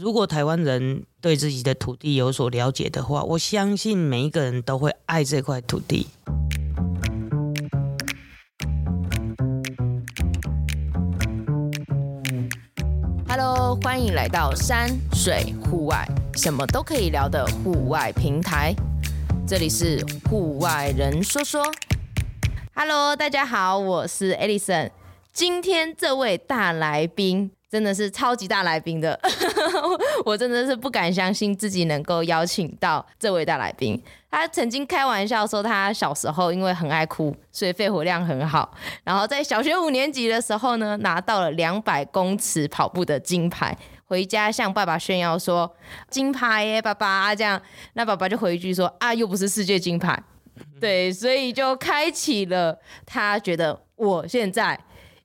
如果台湾人对自己的土地有所了解的话，我相信每一个人都会爱这块土地。Hello，欢迎来到山水户外，什么都可以聊的户外平台。这里是户外人说说。Hello，大家好，我是 Alison。今天这位大来宾。真的是超级大来宾的，我真的是不敢相信自己能够邀请到这位大来宾。他曾经开玩笑说，他小时候因为很爱哭，所以肺活量很好。然后在小学五年级的时候呢，拿到了两百公尺跑步的金牌，回家向爸爸炫耀说：“金牌耶，爸爸！”这样，那爸爸就回一句说：“啊，又不是世界金牌。”对，所以就开启了他觉得我现在。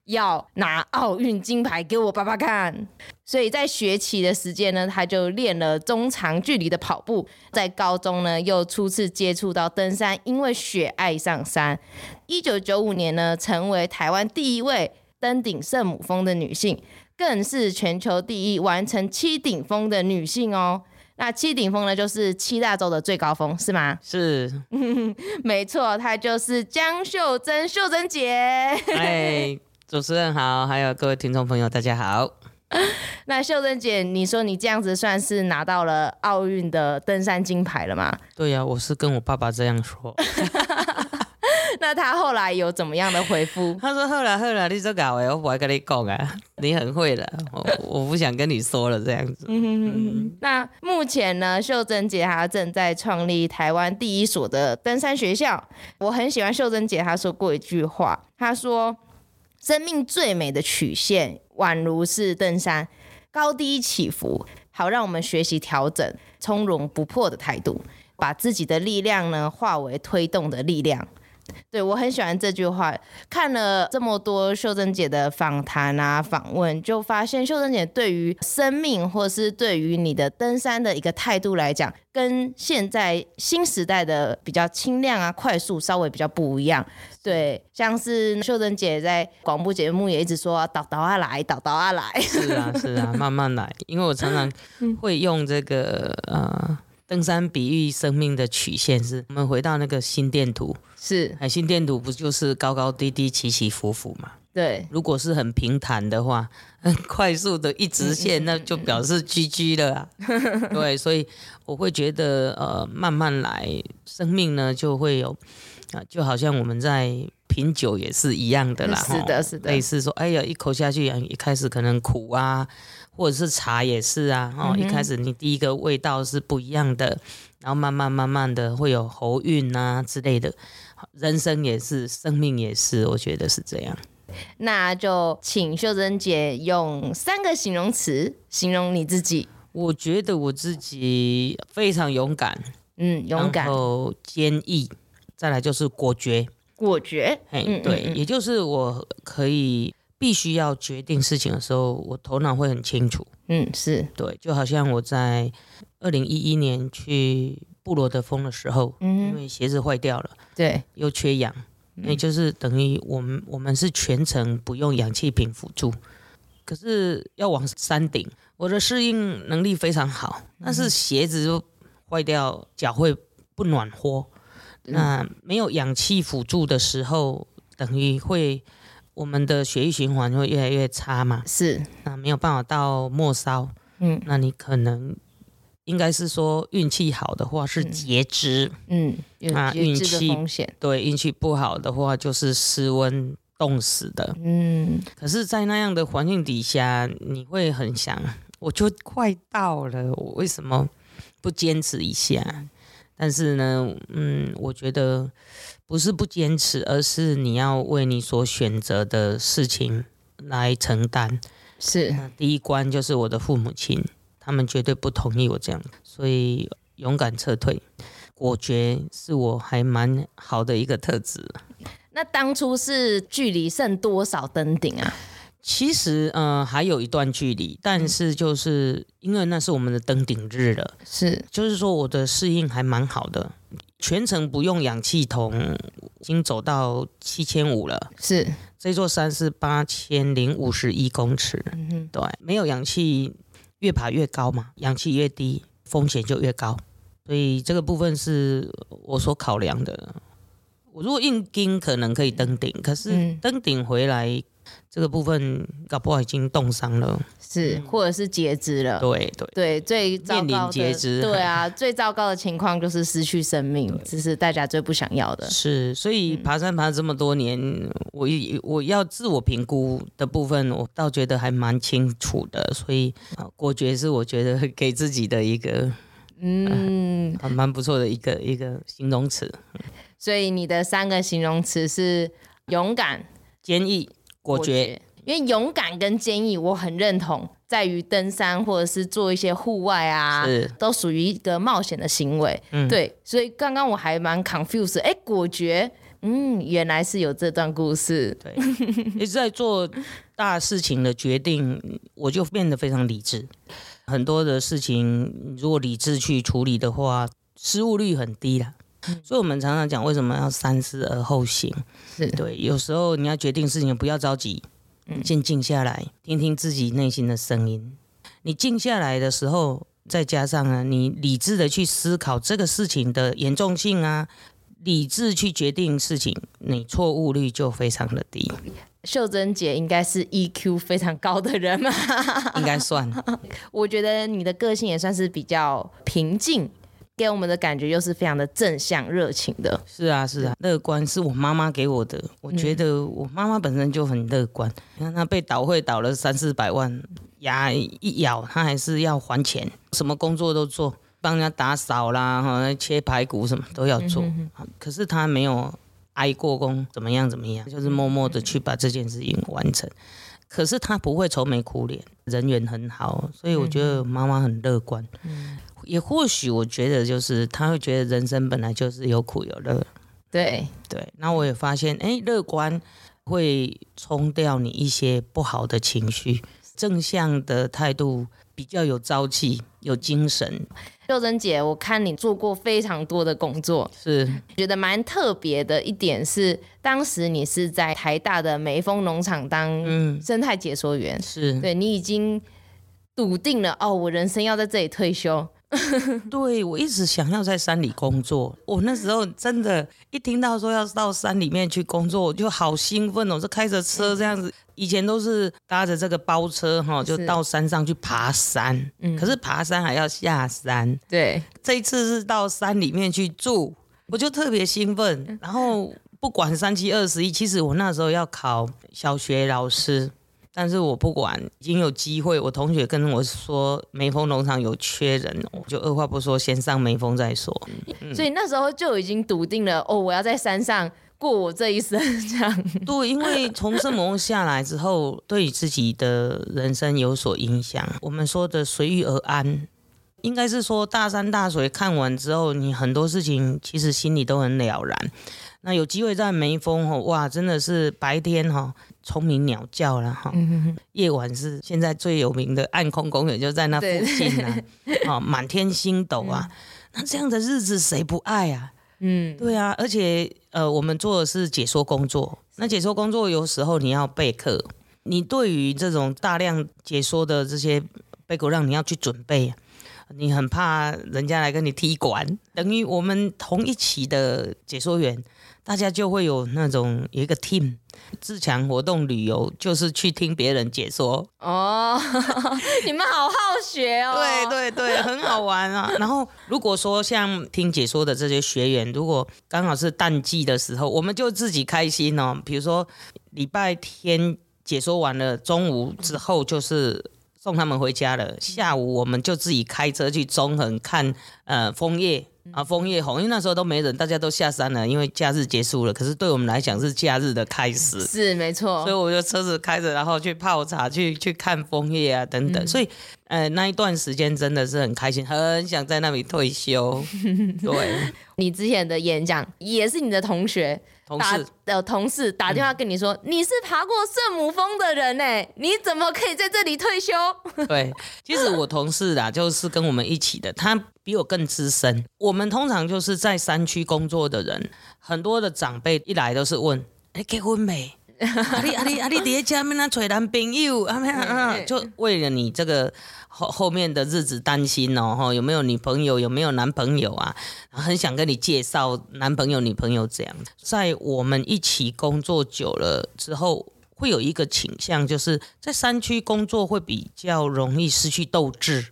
要拿奥运金牌给我爸爸看，所以在学期的时间呢，他就练了中长距离的跑步。在高中呢，又初次接触到登山，因为雪爱上山。一九九五年呢，成为台湾第一位登顶圣母峰的女性，更是全球第一完成七顶峰的女性哦。那七顶峰呢，就是七大洲的最高峰，是吗？是，没错，她就是江秀珍，秀珍姐。哎主持人好，还有各位听众朋友，大家好。那秀珍姐，你说你这样子算是拿到了奥运的登山金牌了吗？对呀、啊，我是跟我爸爸这样说。那他后来有怎么样的回复？他说：“后来后来，你这搞哎，我不会跟你讲啊，你很会的，我我不想跟你说了这样子。嗯”那目前呢，秀珍姐她正在创立台湾第一所的登山学校。我很喜欢秀珍姐她说过一句话，她说。生命最美的曲线，宛如是登山，高低起伏，好让我们学习调整，从容不迫的态度，把自己的力量呢化为推动的力量。对，我很喜欢这句话。看了这么多秀珍姐的访谈啊、访问，就发现秀珍姐对于生命，或是对于你的登山的一个态度来讲，跟现在新时代的比较轻量啊、快速稍微比较不一样。对，像是秀珍姐在广播节目也一直说“倒倒啊来，倒倒啊来”。是啊，是啊，慢慢来。因为我常常会用这个呃。登山比喻生命的曲线是，我们回到那个心电图，是，海，心电图不就是高高低低、起起伏伏嘛？对，如果是很平坦的话，很 快速的一直线，那就表示 GG 了啊。对，所以我会觉得，呃，慢慢来，生命呢就会有，啊，就好像我们在品酒也是一样的啦。是的，是的，类似说，哎呀，一口下去，一开始可能苦啊。或者是茶也是啊，哦，一开始你第一个味道是不一样的，嗯、然后慢慢慢慢的会有喉韵啊之类的，人生也是，生命也是，我觉得是这样。那就请秀珍姐用三个形容词形容你自己。我觉得我自己非常勇敢，嗯，勇敢，然后坚毅，再来就是果决，果决，哎，嗯、对，嗯嗯，也就是我可以。必须要决定事情的时候，我头脑会很清楚。嗯，是对，就好像我在二零一一年去布罗德峰的时候，嗯，因为鞋子坏掉了，对，又缺氧，那、嗯、就是等于我们我们是全程不用氧气瓶辅助，可是要往山顶，我的适应能力非常好，但是鞋子就坏掉，脚会不暖和。嗯、那没有氧气辅助的时候，等于会。我们的血液循环会越来越差嘛？是，那没有办法到末梢，嗯，那你可能应该是说运气好的话是截肢，嗯，那运气对运气不好的话就是失温冻死的，嗯。可是，在那样的环境底下，你会很想，我就快到了，我为什么不坚持一下？但是呢，嗯，我觉得。不是不坚持，而是你要为你所选择的事情来承担。是，第一关就是我的父母亲，他们绝对不同意我这样，所以勇敢撤退，果决是我还蛮好的一个特质。那当初是距离剩多少登顶啊？其实，嗯、呃，还有一段距离，但是就是因为那是我们的登顶日了，是，就是说我的适应还蛮好的。全程不用氧气筒，已经走到七千五了。是，这座山是八千零五十一公尺。嗯哼，对，没有氧气，越爬越高嘛，氧气越低，风险就越高。所以这个部分是我所考量的。我如果硬盯，可能可以登顶，可是登顶回来。这个部分搞不好已经冻伤了，是，或者是截肢了。对对对，最糟糕的截肢，对啊，最糟糕的情况就是失去生命，这是大家最不想要的。是，所以爬山爬这么多年，我我要自我评估的部分，我倒觉得还蛮清楚的。所以果决是我觉得给自己的一个嗯，还蛮不错的一个一个形容词。所以你的三个形容词是勇敢、坚毅。果决，因为勇敢跟坚毅，我很认同，在于登山或者是做一些户外啊，都属于一个冒险的行为。嗯，对，所以刚刚我还蛮 confused，哎，果决，嗯，原来是有这段故事。对，一直在做大事情的决定，我就变得非常理智。很多的事情，如果理智去处理的话，失误率很低了。所以，我们常常讲，为什么要三思而后行？是对，有时候你要决定事情，不要着急，先静下来，听听自己内心的声音。你静下来的时候，再加上呢，你理智的去思考这个事情的严重性啊，理智去决定事情，你错误率就非常的低。秀珍姐应该是 EQ 非常高的人嘛？应该算。我觉得你的个性也算是比较平静。给我们的感觉又是非常的正向、热情的。是啊，是啊，乐观是我妈妈给我的。我觉得我妈妈本身就很乐观。你、嗯、看她被倒会倒了三四百万，牙一咬，她还是要还钱，什么工作都做，帮人家打扫啦，哈，切排骨什么都要做。嗯、哼哼可是她没有挨过工，怎么样怎么样，就是默默的去把这件事情完成。可是他不会愁眉苦脸，人缘很好，所以我觉得妈妈很乐观。嗯也或许我觉得就是他会觉得人生本来就是有苦有乐，对对。那我也发现，哎，乐观会冲掉你一些不好的情绪，正向的态度比较有朝气、有精神。秀珍姐，我看你做过非常多的工作，是觉得蛮特别的一点是，当时你是在台大的梅峰农场当生态解说员，嗯、是对你已经笃定了哦，我人生要在这里退休。对，我一直想要在山里工作。我那时候真的，一听到说要到山里面去工作，我就好兴奋哦！我就开着车这样子，以前都是搭着这个包车哈，就到山上去爬山。嗯，可是爬山还要下山。对，这一次是到山里面去住，我就特别兴奋。然后不管三七二十一，其实我那时候要考小学老师。但是我不管，已经有机会。我同学跟我说梅峰农场有缺人，我就二话不说，先上梅峰再说。嗯、所以那时候就已经笃定了，哦，我要在山上过我这一生，这样。对，因为从圣母下来之后，对自己的人生有所影响。我们说的随遇而安，应该是说大山大水看完之后，你很多事情其实心里都很了然。那有机会在梅丰哦，哇，真的是白天哈虫鸣鸟叫了哈，夜晚是现在最有名的暗空公园就在那附近啊，哦，满天星斗啊，那这样的日子谁不爱啊？嗯，对啊，而且呃，我们做的是解说工作，那解说工作有时候你要备课，你对于这种大量解说的这些备课让你要去准备。你很怕人家来跟你踢馆，等于我们同一期的解说员，大家就会有那种有一个 team 自强活动旅游，就是去听别人解说。哦，你们好好学哦。对对对，很好玩啊。然后如果说像听解说的这些学员，如果刚好是淡季的时候，我们就自己开心哦。比如说礼拜天解说完了，中午之后就是。送他们回家了。下午我们就自己开车去中横看呃枫叶啊，枫叶红，因为那时候都没人，大家都下山了，因为假日结束了。可是对我们来讲是假日的开始，是没错。所以我就车子开着，然后去泡茶，去去看枫叶啊等等。嗯、所以呃那一段时间真的是很开心，很想在那里退休。对，你之前的演讲也是你的同学。同事的同事打电话跟你说，嗯、你是爬过圣母峰的人呢，你怎么可以在这里退休？对，其实我同事啊，就是跟我们一起的，他比我更资深。我们通常就是在山区工作的人，很多的长辈一来都是问，哎，结婚没？啊你啊你啊你在家面那找男朋友啊没啊，就为了你这个后后面的日子担心哦，哈，有没有女朋友，有没有男朋友啊？很想跟你介绍男朋友、女朋友这样。在我们一起工作久了之后，会有一个倾向，就是在山区工作会比较容易失去斗志。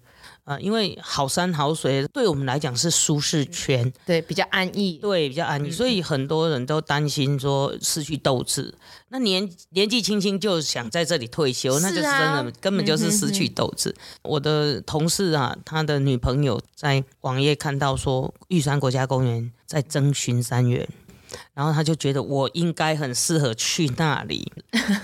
啊，因为好山好水对我们来讲是舒适圈，对，比较安逸，对，比较安逸，所以很多人都担心说失去斗志。那年年纪轻轻就想在这里退休，啊、那就是真的根本就是失去斗志。嗯、哼哼我的同事啊，他的女朋友在网页看到说玉山国家公园在征巡山员，然后他就觉得我应该很适合去那里，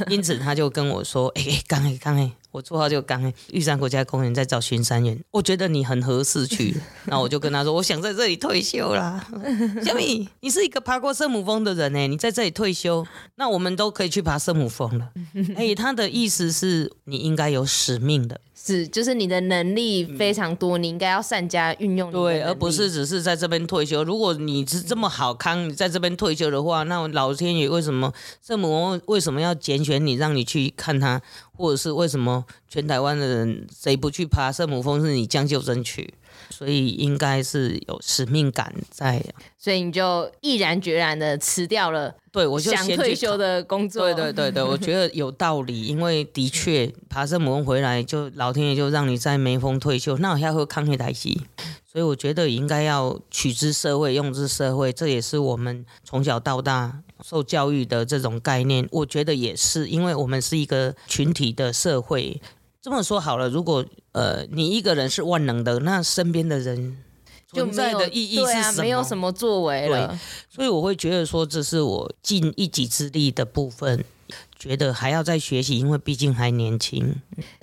因此他就跟我说：“哎、欸，刚哎，刚哎。”我绰号就刚哎玉山国家公园在找巡山员，我觉得你很合适去，然后我就跟他说，我想在这里退休啦。小米，你是一个爬过圣母峰的人呢，你在这里退休，那我们都可以去爬圣母峰了。哎，他的意思是你应该有使命的。是，就是你的能力非常多，嗯、你应该要善加运用。对，而不是只是在这边退休。如果你是这么好康，你在这边退休有的话，那老天爷为什么圣母为什么要拣选你，让你去看他？或者是为什么全台湾的人谁不去爬圣母峰？是你将就争取？所以应该是有使命感在，所以你就毅然决然的辞掉了。对，我就想退休的工作。对对对对，我觉得有道理，因为的确爬圣母峰回来，就老天爷就让你在梅峰退休，那我还会抗黑台西。所以我觉得应该要取之社会，用之社会，这也是我们从小到大受教育的这种概念。我觉得也是，因为我们是一个群体的社会。这么说好了，如果呃你一个人是万能的，那身边的人存在的意义是什么？对啊，没有什么作为了。对，所以我会觉得说，这是我尽一己之力的部分。觉得还要再学习，因为毕竟还年轻。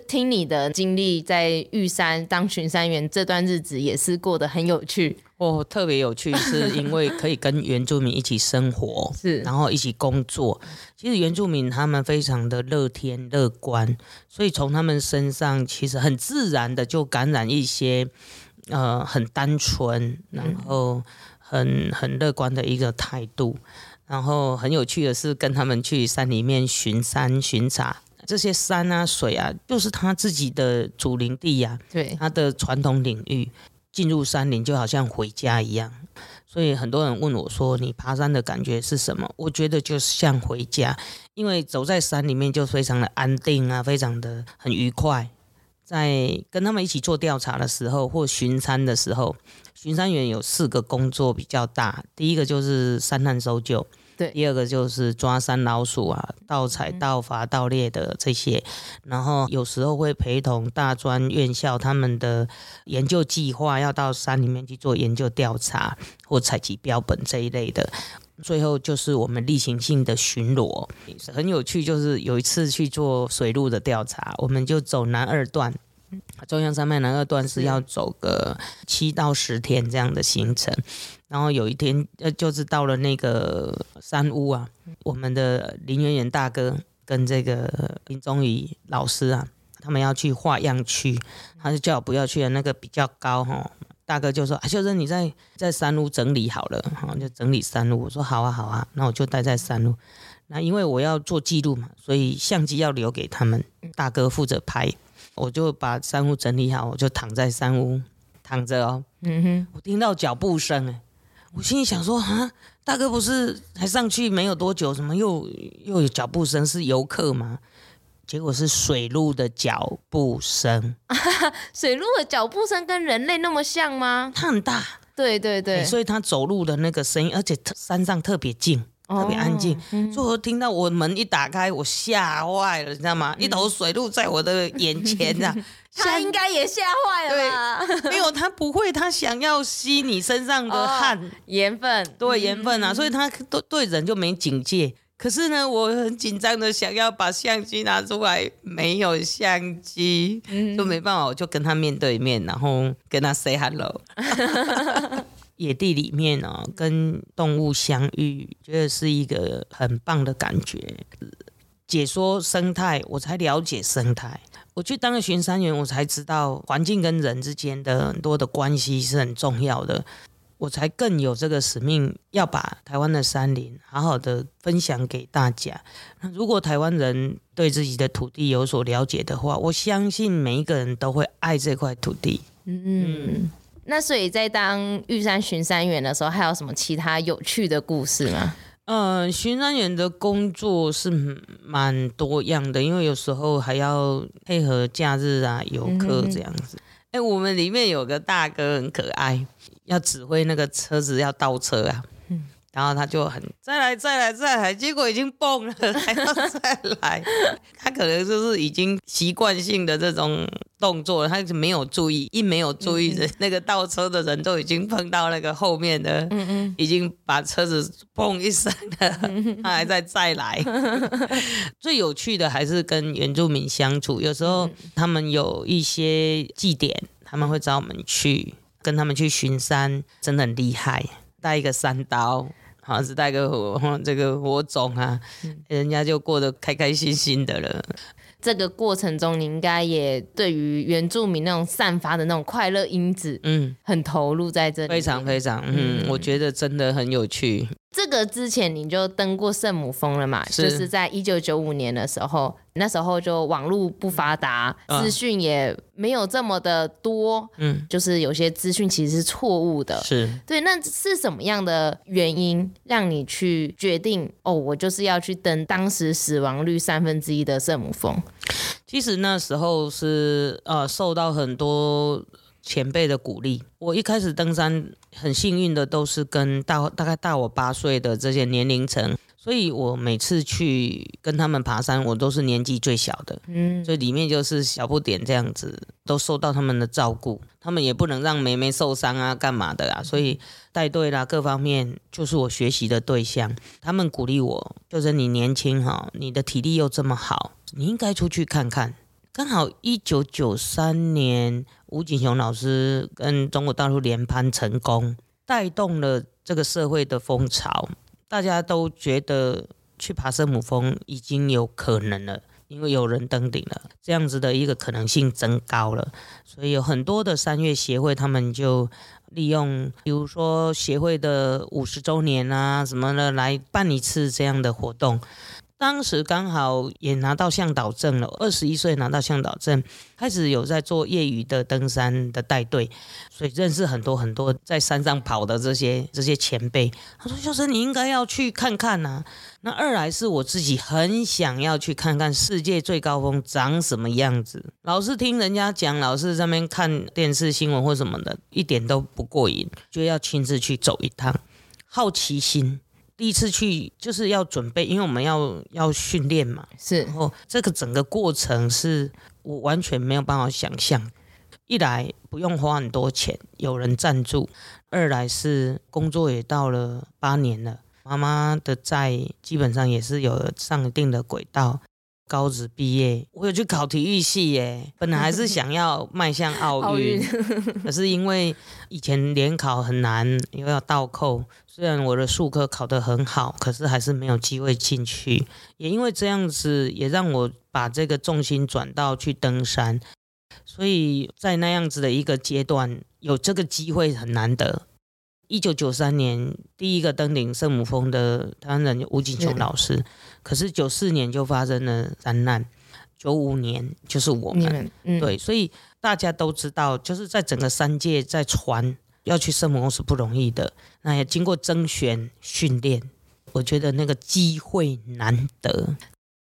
听你的经历，在玉山当巡山员这段日子也是过得很有趣哦，特别有趣，是因为可以跟原住民一起生活，是，然后一起工作。其实原住民他们非常的乐天乐观，所以从他们身上其实很自然的就感染一些呃很单纯，然后很很乐观的一个态度。然后很有趣的是，跟他们去山里面巡山巡查，这些山啊水啊，就是他自己的祖林地呀、啊，对，他的传统领域。进入山林就好像回家一样，所以很多人问我说：“你爬山的感觉是什么？”我觉得就是像回家，因为走在山里面就非常的安定啊，非常的很愉快。在跟他们一起做调查的时候或巡山的时候，巡山员有四个工作比较大，第一个就是山难搜救。对，第二个就是抓山老鼠啊，盗采、盗伐、盗猎的这些，然后有时候会陪同大专院校他们的研究计划，要到山里面去做研究调查或采集标本这一类的。最后就是我们例行性的巡逻，很有趣。就是有一次去做水路的调查，我们就走南二段，中央山脉南二段是要走个七到十天这样的行程。然后有一天，呃，就是到了那个山屋啊，我们的林远远大哥跟这个林宗宇老师啊，他们要去画样区，他就叫我不要去了，那个比较高哈。大哥就说啊，就是你在在山屋整理好了，哈，就整理山屋。我说好啊，好啊，那我就待在山屋。那因为我要做记录嘛，所以相机要留给他们，大哥负责拍。我就把山屋整理好，我就躺在山屋躺着哦。嗯哼，我听到脚步声哎。我心里想说啊，大哥不是才上去没有多久，怎么又又有脚步声？是游客吗？结果是水路的脚步声。水路的脚步声跟人类那么像吗？它很大，对对对，所以它走路的那个声音，而且山上特别静。特别安静，最后、哦嗯、听到我门一打开，我吓坏了，你知道吗？嗯、一头水鹿在我的眼前啊！他应该也吓坏了没有，他不会，他想要吸你身上的汗、哦、盐分，对盐分啊，嗯、所以他都对人就没警戒。可是呢，我很紧张的想要把相机拿出来，没有相机，嗯、就没办法，我就跟他面对面，然后跟他 say hello。野地里面哦，跟动物相遇，觉得是一个很棒的感觉。解说生态，我才了解生态。我去当了巡山员，我才知道环境跟人之间的很多的关系是很重要的。我才更有这个使命，要把台湾的山林好好的分享给大家。那如果台湾人对自己的土地有所了解的话，我相信每一个人都会爱这块土地。嗯嗯。那所以在当玉山巡山员的时候，还有什么其他有趣的故事吗？嗯，巡山员的工作是蛮多样的，因为有时候还要配合假日啊、游客这样子。哎、嗯欸，我们里面有个大哥很可爱。要指挥那个车子要倒车啊，嗯，然后他就很再来再来再来，结果已经蹦了，还要再来。他可能就是已经习惯性的这种动作，他就没有注意，一没有注意的，嗯、那个倒车的人都已经碰到那个后面的，嗯嗯，已经把车子砰一声了，他还在再来。最有趣的还是跟原住民相处，有时候他们有一些祭典，他们会找我们去。跟他们去巡山，真的很厉害，带一个三刀，好像是带个火这个火种啊，人家就过得开开心心的了。这个过程中，你应该也对于原住民那种散发的那种快乐因子，嗯，很投入在这里。非常非常，嗯，嗯，我觉得真的很有趣。这个之前你就登过圣母峰了嘛？是就是在一九九五年的时候，那时候就网络不发达，嗯、资讯也没有这么的多，嗯，就是有些资讯其实是错误的。是对，那是什么样的原因让你去决定哦？我就是要去登当时死亡率三分之一的圣母峰。其实那时候是呃受到很多。前辈的鼓励，我一开始登山很幸运的都是跟大大概大我八岁的这些年龄层，所以我每次去跟他们爬山，我都是年纪最小的，嗯，所以里面就是小不点这样子，都受到他们的照顾，他们也不能让梅梅受伤啊，干嘛的啊，所以带队啦各方面就是我学习的对象，他们鼓励我，就是你年轻哈，你的体力又这么好，你应该出去看看。刚好一九九三年，吴锦雄老师跟中国大陆联攀成功，带动了这个社会的风潮，大家都觉得去爬圣母峰已经有可能了，因为有人登顶了，这样子的一个可能性增高了，所以有很多的山岳协会，他们就利用，比如说协会的五十周年啊什么的，来办一次这样的活动。当时刚好也拿到向导证了，二十一岁拿到向导证，开始有在做业余的登山的带队，所以认识很多很多在山上跑的这些这些前辈。他说：“秋生，你应该要去看看呐、啊。”那二来是我自己很想要去看看世界最高峰长什么样子。老是听人家讲，老是在那边看电视新闻或什么的，一点都不过瘾，就要亲自去走一趟，好奇心。第一次去就是要准备，因为我们要要训练嘛，是。然后这个整个过程是我完全没有办法想象。一来不用花很多钱，有人赞助；二来是工作也到了八年了，妈妈的债基本上也是有上一定的轨道。高职毕业，我有去考体育系耶，本来还是想要迈向奥运，奥运可是因为以前联考很难，又要倒扣，虽然我的术科考得很好，可是还是没有机会进去。也因为这样子，也让我把这个重心转到去登山，所以在那样子的一个阶段，有这个机会很难得。一九九三年第一个登顶圣母峰的台湾人吴景雄老师，嗯、可是九四年就发生了灾难，九五年就是我们，嗯、对，所以大家都知道，就是在整个山界在传要去圣母宫是不容易的，那也经过甄选训练，我觉得那个机会难得。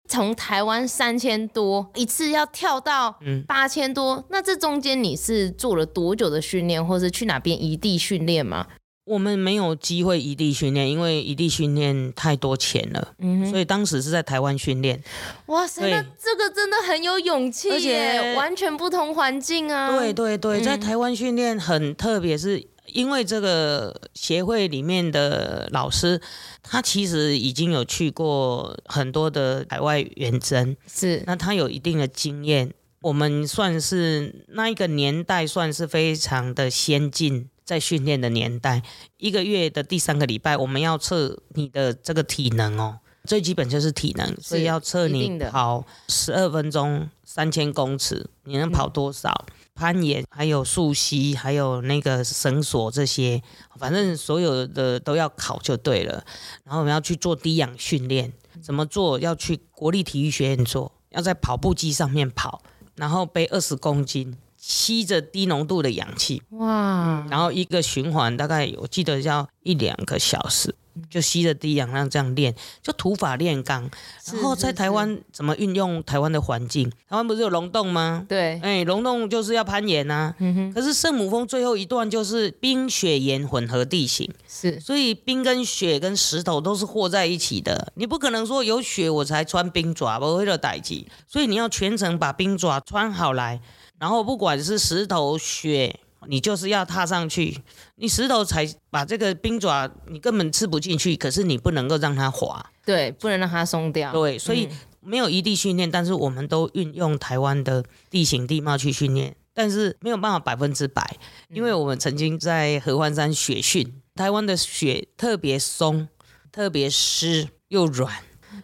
从台湾三千多一次要跳到八千多，嗯、那这中间你是做了多久的训练，或是去哪边异地训练吗？我们没有机会异地训练，因为异地训练太多钱了，嗯、所以当时是在台湾训练。哇塞，对那这个真的很有勇气耶，而且完全不同环境啊！对对对，在台湾训练很特别，是因为这个协会里面的老师，他其实已经有去过很多的海外远征，是那他有一定的经验。我们算是那一个年代，算是非常的先进。在训练的年代，一个月的第三个礼拜，我们要测你的这个体能哦，最基本就是体能，所以要测你跑十二分钟三千公尺，你能跑多少？嗯、攀岩，还有溯溪，还有那个绳索这些，反正所有的都要考就对了。然后我们要去做低氧训练，怎么做？要去国立体育学院做，要在跑步机上面跑，然后背二十公斤，吸着低浓度的氧气，哇！然后一个循环大概我记得要一两个小时。就吸着低氧量这样练，就土法炼钢。然后在台湾怎么运用台湾的环境？台湾不是有龙洞吗？对，哎、欸，龙洞就是要攀岩啊。嗯哼。可是圣母峰最后一段就是冰雪岩混合地形，是，所以冰跟雪跟石头都是和在一起的。你不可能说有雪我才穿冰爪，不会的代志。所以你要全程把冰爪穿好来，然后不管是石头雪。你就是要踏上去，你石头才把这个冰爪，你根本吃不进去，可是你不能够让它滑，对，不能让它松掉，对，所以没有一地训练，但是我们都运用台湾的地形地貌去训练，但是没有办法百分之百，因为我们曾经在合欢山雪训，台湾的雪特别松，特别湿又软，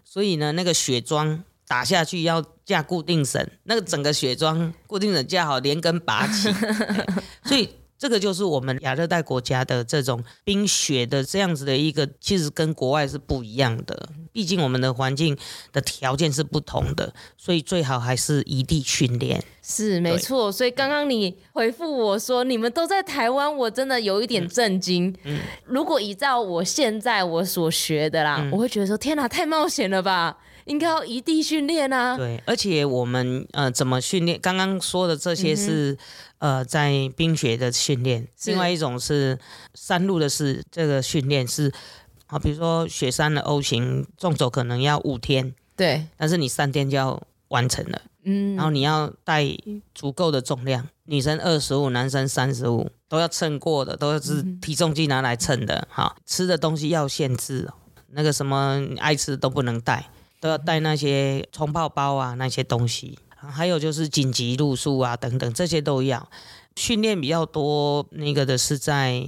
所以呢，那个雪桩。打下去要架固定绳，那个整个雪桩固定绳架好，连根拔起。所以这个就是我们亚热带国家的这种冰雪的这样子的一个，其实跟国外是不一样的。毕竟我们的环境的条件是不同的，所以最好还是异地训练。是没错。所以刚刚你回复我说你们都在台湾，我真的有一点震惊。嗯。如果依照我现在我所学的啦，嗯、我会觉得说天哪，太冒险了吧。应该要异地训练啊！对，而且我们呃怎么训练？刚刚说的这些是、嗯、呃在冰雪的训练，另外一种是山路的是这个训练是啊，比如说雪山的 O 型纵走可能要五天，对，但是你三天就要完成了，嗯，然后你要带足够的重量，女生二十五，男生三十五，都要称过的，都是体重计拿来称的，哈，吃的东西要限制，那个什么爱吃的都不能带。都要带那些冲泡包啊，那些东西，还有就是紧急露宿啊等等，这些都要。训练比较多，那个的是在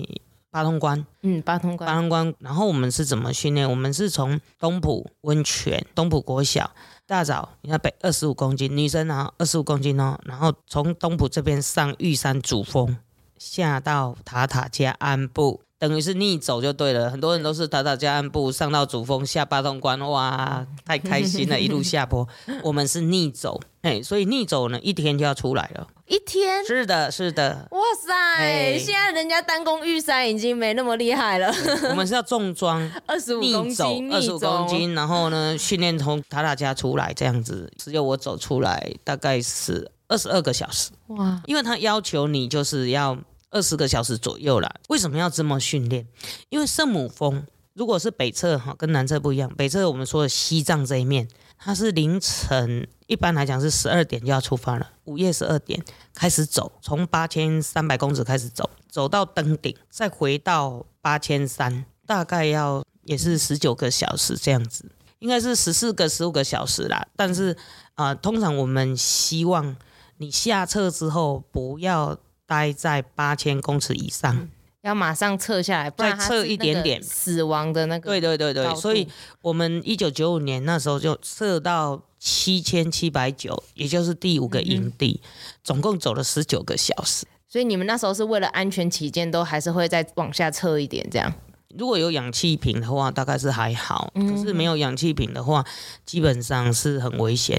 八通关，嗯，八通关，八通关。然后我们是怎么训练？我们是从东埔温泉、东埔国小，大早你要背二十五公斤，女生然后二十五公斤哦，然后从东埔这边上玉山主峰，下到塔塔加鞍部。等于是逆走就对了，很多人都是塔塔加鞍部上到主峰下八通关，哇，太开心了，一路下坡。我们是逆走，哎，所以逆走呢，一天就要出来了。一天？是的，是的。哇塞，现在人家单攻玉山已经没那么厉害了。我们是要重装，二十五公斤，二十五公斤，然后呢，训练从塔塔加出来这样子，只有我走出来大概是二十二个小时。哇，因为他要求你就是要。二十个小时左右啦。为什么要这么训练？因为圣母峰如果是北侧哈，跟南侧不一样。北侧我们说的西藏这一面，它是凌晨，一般来讲是十二点就要出发了，午夜十二点开始走，从八千三百公尺开始走，走到登顶，再回到八千三，大概要也是十九个小时这样子，应该是十四个十五个小时啦。但是啊、通常我们希望你下撤之后不要。待在八千公尺以上，嗯，要马上撤下来，再撤一点点，死亡的那个。对对对对，所以我们一九九五年那时候就撤到七千七百九，也就是第五个营地，嗯，总共走了十九个小时。所以你们那时候是为了安全起见，都还是会再往下撤一点这样。如果有氧气瓶的话，大概是还好，嗯，可是没有氧气瓶的话，基本上是很危险。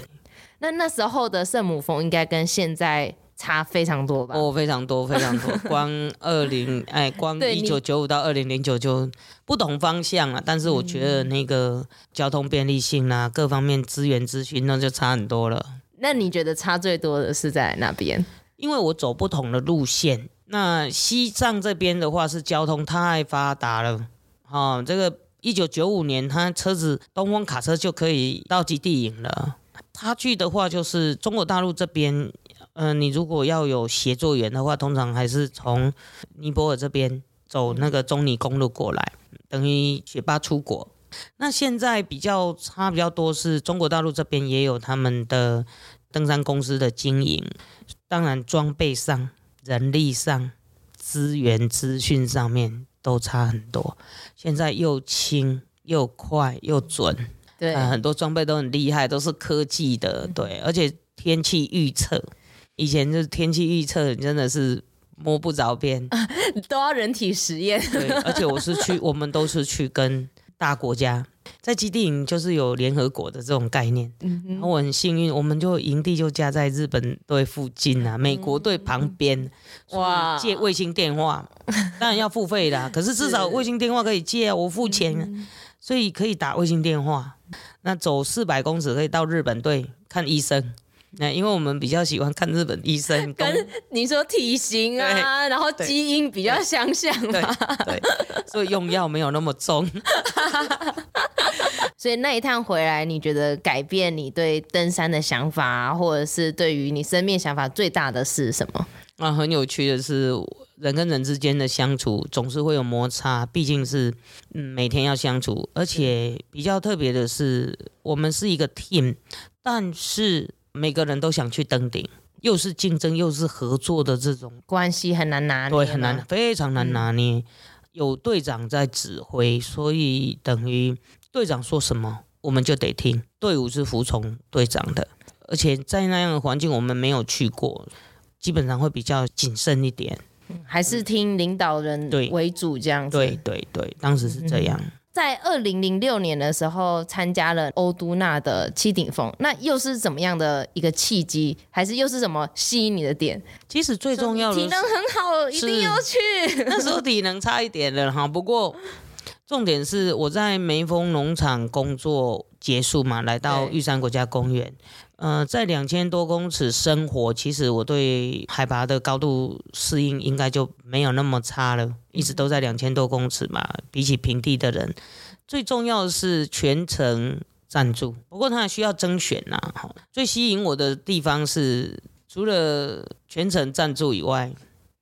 那那时候的圣母峰应该跟现在。差非常多吧？哦，非常多，非常多。光 二零哎，光一九九五到二零零九就不同方向了。但是我觉得那个交通便利性啊，各方面资源资讯那就差很多了。那你觉得差最多的是在哪边？因为我走不同的路线。那西藏这边的话是交通太发达了。哦，这个一九九五年，他车子东风卡车就可以到基地营了。他去的话就是中国大陆这边。嗯、呃，你如果要有协作员的话，通常还是从尼泊尔这边走那个中尼公路过来，等于学霸出国。那现在比较差比较多是中国大陆这边也有他们的登山公司的经营，当然装备上、人力上、资源资讯上面都差很多。现在又轻又快又准，对、呃，很多装备都很厉害，都是科技的，对，而且天气预测。以前就是天气预测真的是摸不着边，都要人体实验。对，而且我是去，我们都是去跟大国家。在基地营就是有联合国的这种概念，嗯、哼。然后我很幸运，我们就营地就加在日本队附近啊，美国队旁边，哇，借卫星电话，当然要付费啦，可是至少卫星电话可以借啊，我付钱，嗯、所以可以打卫星电话，那走四百公尺可以到日本队看医生。那因为我们比较喜欢看日本医生，跟你说体型啊，然后基因比较相像嘛，所以用药没有那么重。所以那一趟回来，你觉得改变你对登山的想法，或者是对于你生命想法最大的是什么？啊，很有趣的是，人跟人之间的相处总是会有摩擦，毕竟是嗯每天要相处，而且比较特别的是，我们是一个 team，但是。每个人都想去登顶，又是竞争又是合作的这种关系很难拿捏，对，很难，非常难拿捏。嗯、有队长在指挥，所以等于队长说什么我们就得听，队伍是服从队长的。而且在那样的环境，我们没有去过，基本上会比较谨慎一点，还是听领导人为主这样子。对对对，当时是这样。嗯在二零零六年的时候，参加了欧都纳的七顶峰，那又是怎么样的一个契机？还是又是什么吸引你的点？其实最重要的是体能很好，一定要去。那时候体能差一点了哈，不过重点是我在梅峰农场工作结束嘛，来到玉山国家公园。呃，在两千多公尺生活，其实我对海拔的高度适应应该就没有那么差了，一直都在两千多公尺嘛。比起平地的人，最重要的是全程赞助，不过他还需要甄选呐。最吸引我的地方是，除了全程赞助以外。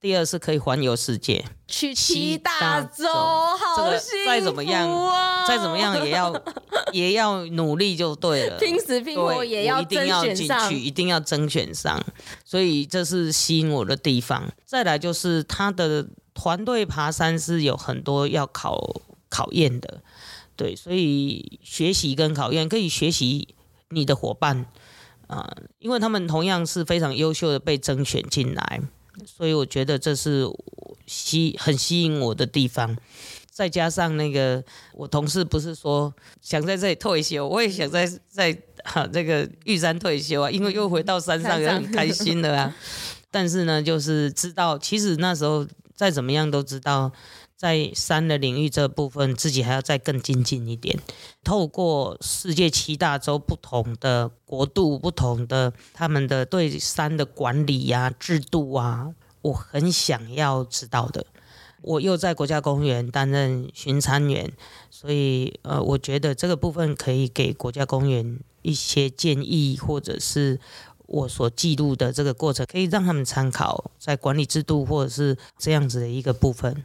第二是可以环游世界，去七大洲，好！再怎么样，再怎么样也要 也要努力就对了，拼死拼活也要一定要进去，一定要争选上。所以这是吸引我的地方。再来就是他的团队爬山是有很多要考考验的，对，所以学习跟考验可以学习你的伙伴啊，呃，因为他们同样是非常优秀的被甄选进来。所以我觉得这是吸很吸引我的地方，再加上那个我同事不是说想在这里退休，我也想在在哈这个玉山退休啊，因为又回到山上也很开心的啊。但是呢，就是知道其实那时候再怎么样都知道。在山的领域这部分，自己还要再更精进一点。透过世界七大洲不同的国度、不同的他们的对山的管理呀、制度啊，我很想要知道的。我又在国家公园担任巡参员，所以呃，我觉得这个部分可以给国家公园一些建议，或者是我所记录的这个过程，可以让他们参考在管理制度或者是这样子的一个部分。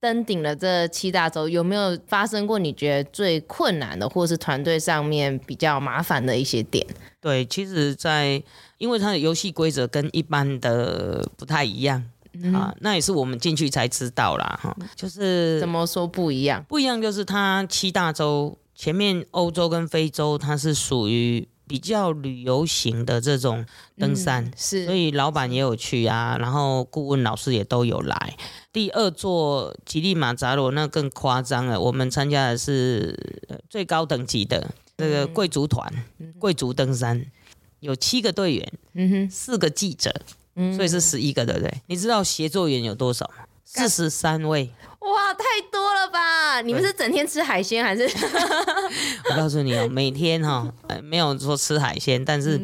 登顶了这七大洲，有没有发生过你觉得最困难的，或是团队上面比较麻烦的一些点？对，其实在，在因为它的游戏规则跟一般的不太一样、嗯、啊，那也是我们进去才知道啦。哈，就是怎么说不一样？不一样就是它七大洲前面欧洲跟非洲，它是属于。比较旅游型的这种登山，嗯、是，所以老板也有去啊，然后顾问老师也都有来。第二座吉力马扎罗那更夸张了，我们参加的是最高等级的这个贵族团，嗯、贵族登山，有七个队员，嗯哼，四个记者，嗯、所以是十一个，对不对？你知道协作员有多少吗？四十三位。哇，太多了吧！你们是整天吃海鲜还是？我告诉你哦，每天哈、哦，没有说吃海鲜，但是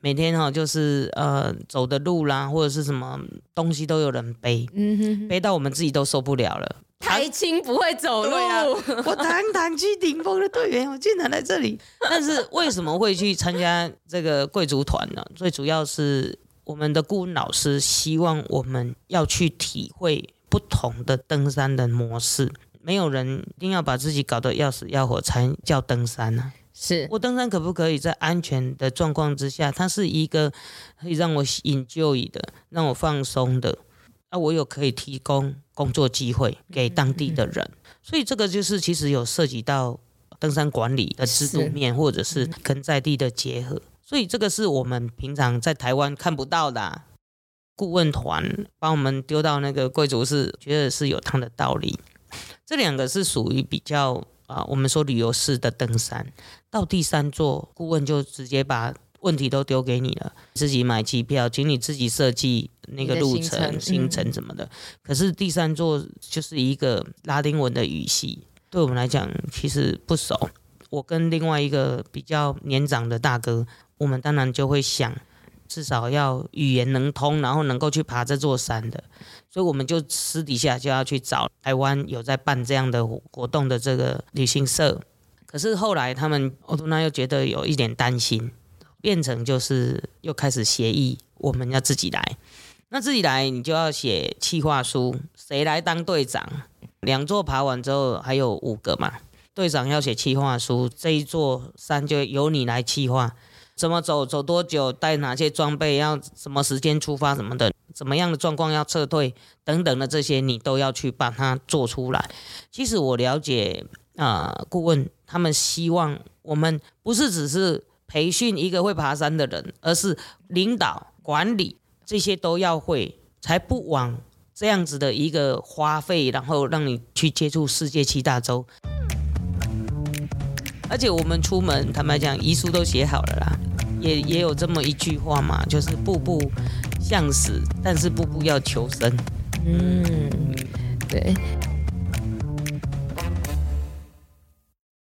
每天哈、哦，就是呃走的路啦，或者是什么东西都有人背，嗯哼，背到我们自己都受不了了。台青不会走路，啊、我堂堂去顶峰的队员，我竟然来这里。但是为什么会去参加这个贵族团呢？最主要是我们的顾问老师希望我们要去体会。不同的登山的模式，没有人一定要把自己搞得要死要活才叫登山呢、啊。是我登山可不可以在安全的状况之下？它是一个可以让我 enjoy 的，让我放松的。啊，我有可以提供工作机会给当地的人，嗯嗯、所以这个就是其实有涉及到登山管理的制度面，或者是跟在地的结合。所以这个是我们平常在台湾看不到的、啊。顾问团把我们丢到那个贵族室，觉得是有他的道理。这两个是属于比较啊，我们说旅游式的登山。到第三座，顾问就直接把问题都丢给你了，自己买机票，请你自己设计那个路、程，行程什么的。可是第三座就是一个拉丁文的语系，对我们来讲其实不熟。我跟另外一个比较年长的大哥，我们当然就会想，至少要语言能通，然后能够去爬这座山的。所以我们就私底下就要去找台湾有在办这样的活动的这个旅行社。可是后来他们欧都纳又觉得有一点担心。变成就是又开始协议，我们要自己来。那自己来，你就要写企划书，谁来当队长？两座爬完之后还有五个嘛，队长要写企划书，这一座山就由你来企划，怎么走，走多久，带哪些装备，要什么时间出发什么的，怎么样的状况要撤退等等的这些，你都要去把它做出来。其实我了解啊，呃，顾问他们希望我们不是只是。培训一个会爬山的人，而是领导管理这些都要会，才不枉这样子的一个花费，然后让你去接触世界七大洲。而且我们出门，坦白讲，遗书都写好了啦，也也有这么一句话嘛，就是步步向死，但是步步要求生。嗯，对。